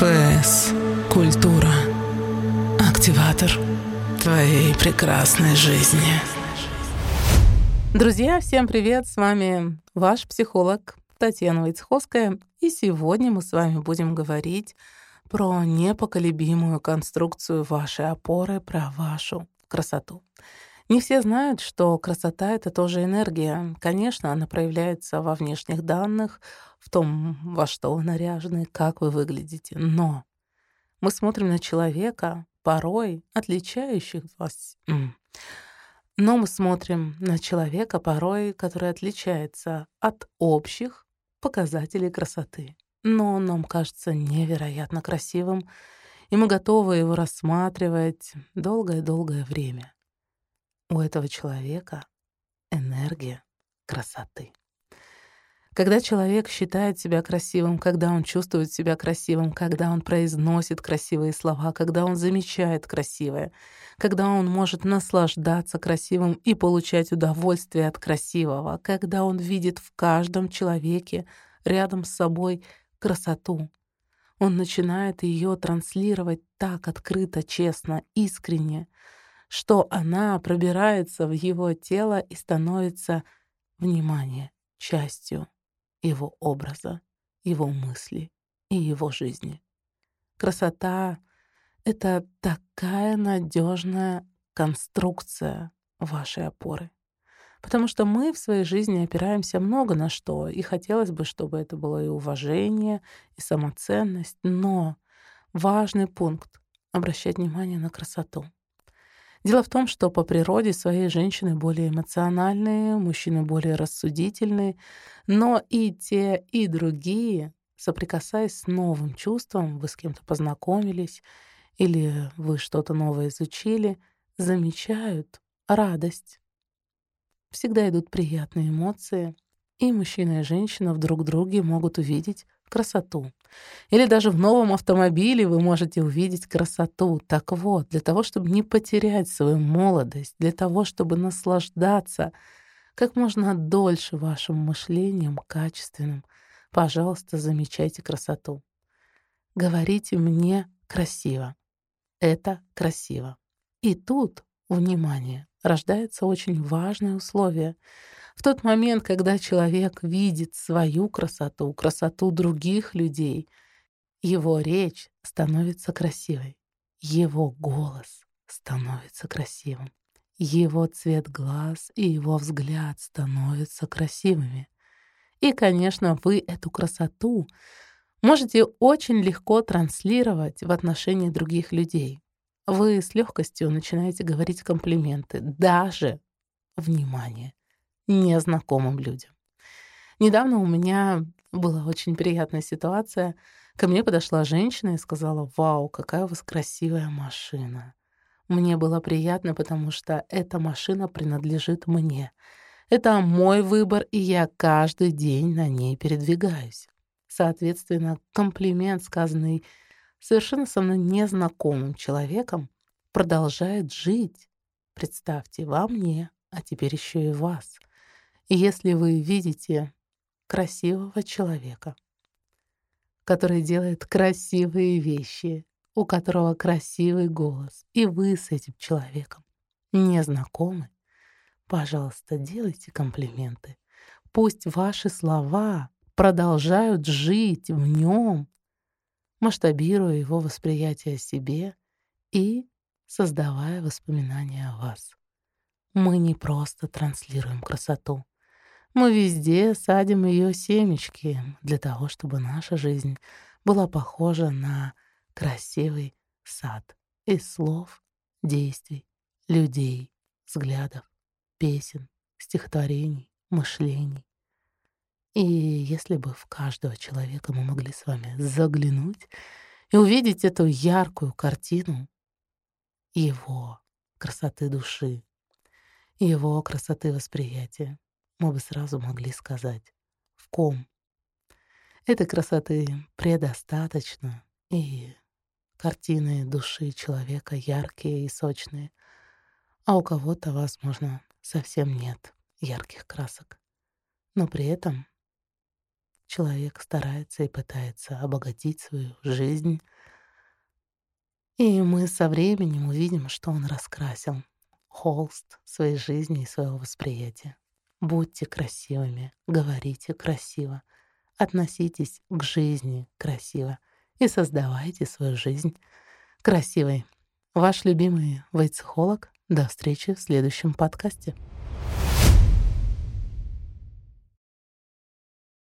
ФС. Культура. Активатор твоей прекрасной жизни. Друзья, всем привет! С вами ваш психолог Татьяна Войцеховская. И сегодня мы с вами будем говорить про непоколебимую конструкцию вашей опоры, про вашу красоту. Не все знают, что красота — это тоже энергия. Конечно, она проявляется во внешних данных, в том, во что вы наряжены, как вы выглядите. Но мы смотрим на человека, порой отличающих вас. Но мы смотрим на человека, порой, который отличается от общих показателей красоты. Но он нам кажется невероятно красивым, и мы готовы его рассматривать долгое-долгое время у этого человека энергия красоты. Когда человек считает себя красивым, когда он чувствует себя красивым, когда он произносит красивые слова, когда он замечает красивое, когда он может наслаждаться красивым и получать удовольствие от красивого, когда он видит в каждом человеке рядом с собой красоту, он начинает ее транслировать так открыто, честно, искренне, что она пробирается в его тело и становится, внимание, частью его образа, его мысли и его жизни. Красота — это такая надежная конструкция вашей опоры. Потому что мы в своей жизни опираемся много на что, и хотелось бы, чтобы это было и уважение, и самоценность, но важный пункт — обращать внимание на красоту. Дело в том, что по природе своей женщины более эмоциональные, мужчины более рассудительные, но и те, и другие, соприкасаясь с новым чувством, вы с кем-то познакомились или вы что-то новое изучили, замечают радость. Всегда идут приятные эмоции, и мужчина и женщина вдруг друге могут увидеть красоту. Или даже в новом автомобиле вы можете увидеть красоту. Так вот, для того, чтобы не потерять свою молодость, для того, чтобы наслаждаться как можно дольше вашим мышлением качественным, пожалуйста, замечайте красоту. Говорите мне красиво. Это красиво. И тут, внимание, рождается очень важное условие — в тот момент, когда человек видит свою красоту, красоту других людей, его речь становится красивой, его голос становится красивым, его цвет глаз и его взгляд становятся красивыми. И, конечно, вы эту красоту можете очень легко транслировать в отношении других людей. Вы с легкостью начинаете говорить комплименты, даже, внимание, незнакомым людям. Недавно у меня была очень приятная ситуация. Ко мне подошла женщина и сказала, «Вау, какая у вас красивая машина». Мне было приятно, потому что эта машина принадлежит мне. Это мой выбор, и я каждый день на ней передвигаюсь. Соответственно, комплимент, сказанный совершенно со мной незнакомым человеком, продолжает жить. Представьте, во мне, а теперь еще и вас — если вы видите красивого человека, который делает красивые вещи, у которого красивый голос, и вы с этим человеком не знакомы, пожалуйста, делайте комплименты. Пусть ваши слова продолжают жить в нем, масштабируя его восприятие о себе и создавая воспоминания о вас. Мы не просто транслируем красоту, мы везде садим ее семечки для того, чтобы наша жизнь была похожа на красивый сад из слов, действий, людей, взглядов, песен, стихотворений, мышлений. И если бы в каждого человека мы могли с вами заглянуть и увидеть эту яркую картину его красоты души, его красоты восприятия, мы бы сразу могли сказать, в ком. Этой красоты предостаточно, и картины души человека яркие и сочные, а у кого-то, возможно, совсем нет ярких красок. Но при этом человек старается и пытается обогатить свою жизнь. И мы со временем увидим, что он раскрасил холст своей жизни и своего восприятия. Будьте красивыми, говорите красиво, относитесь к жизни красиво и создавайте свою жизнь красивой. Ваш любимый вейцехолог. До встречи в следующем подкасте.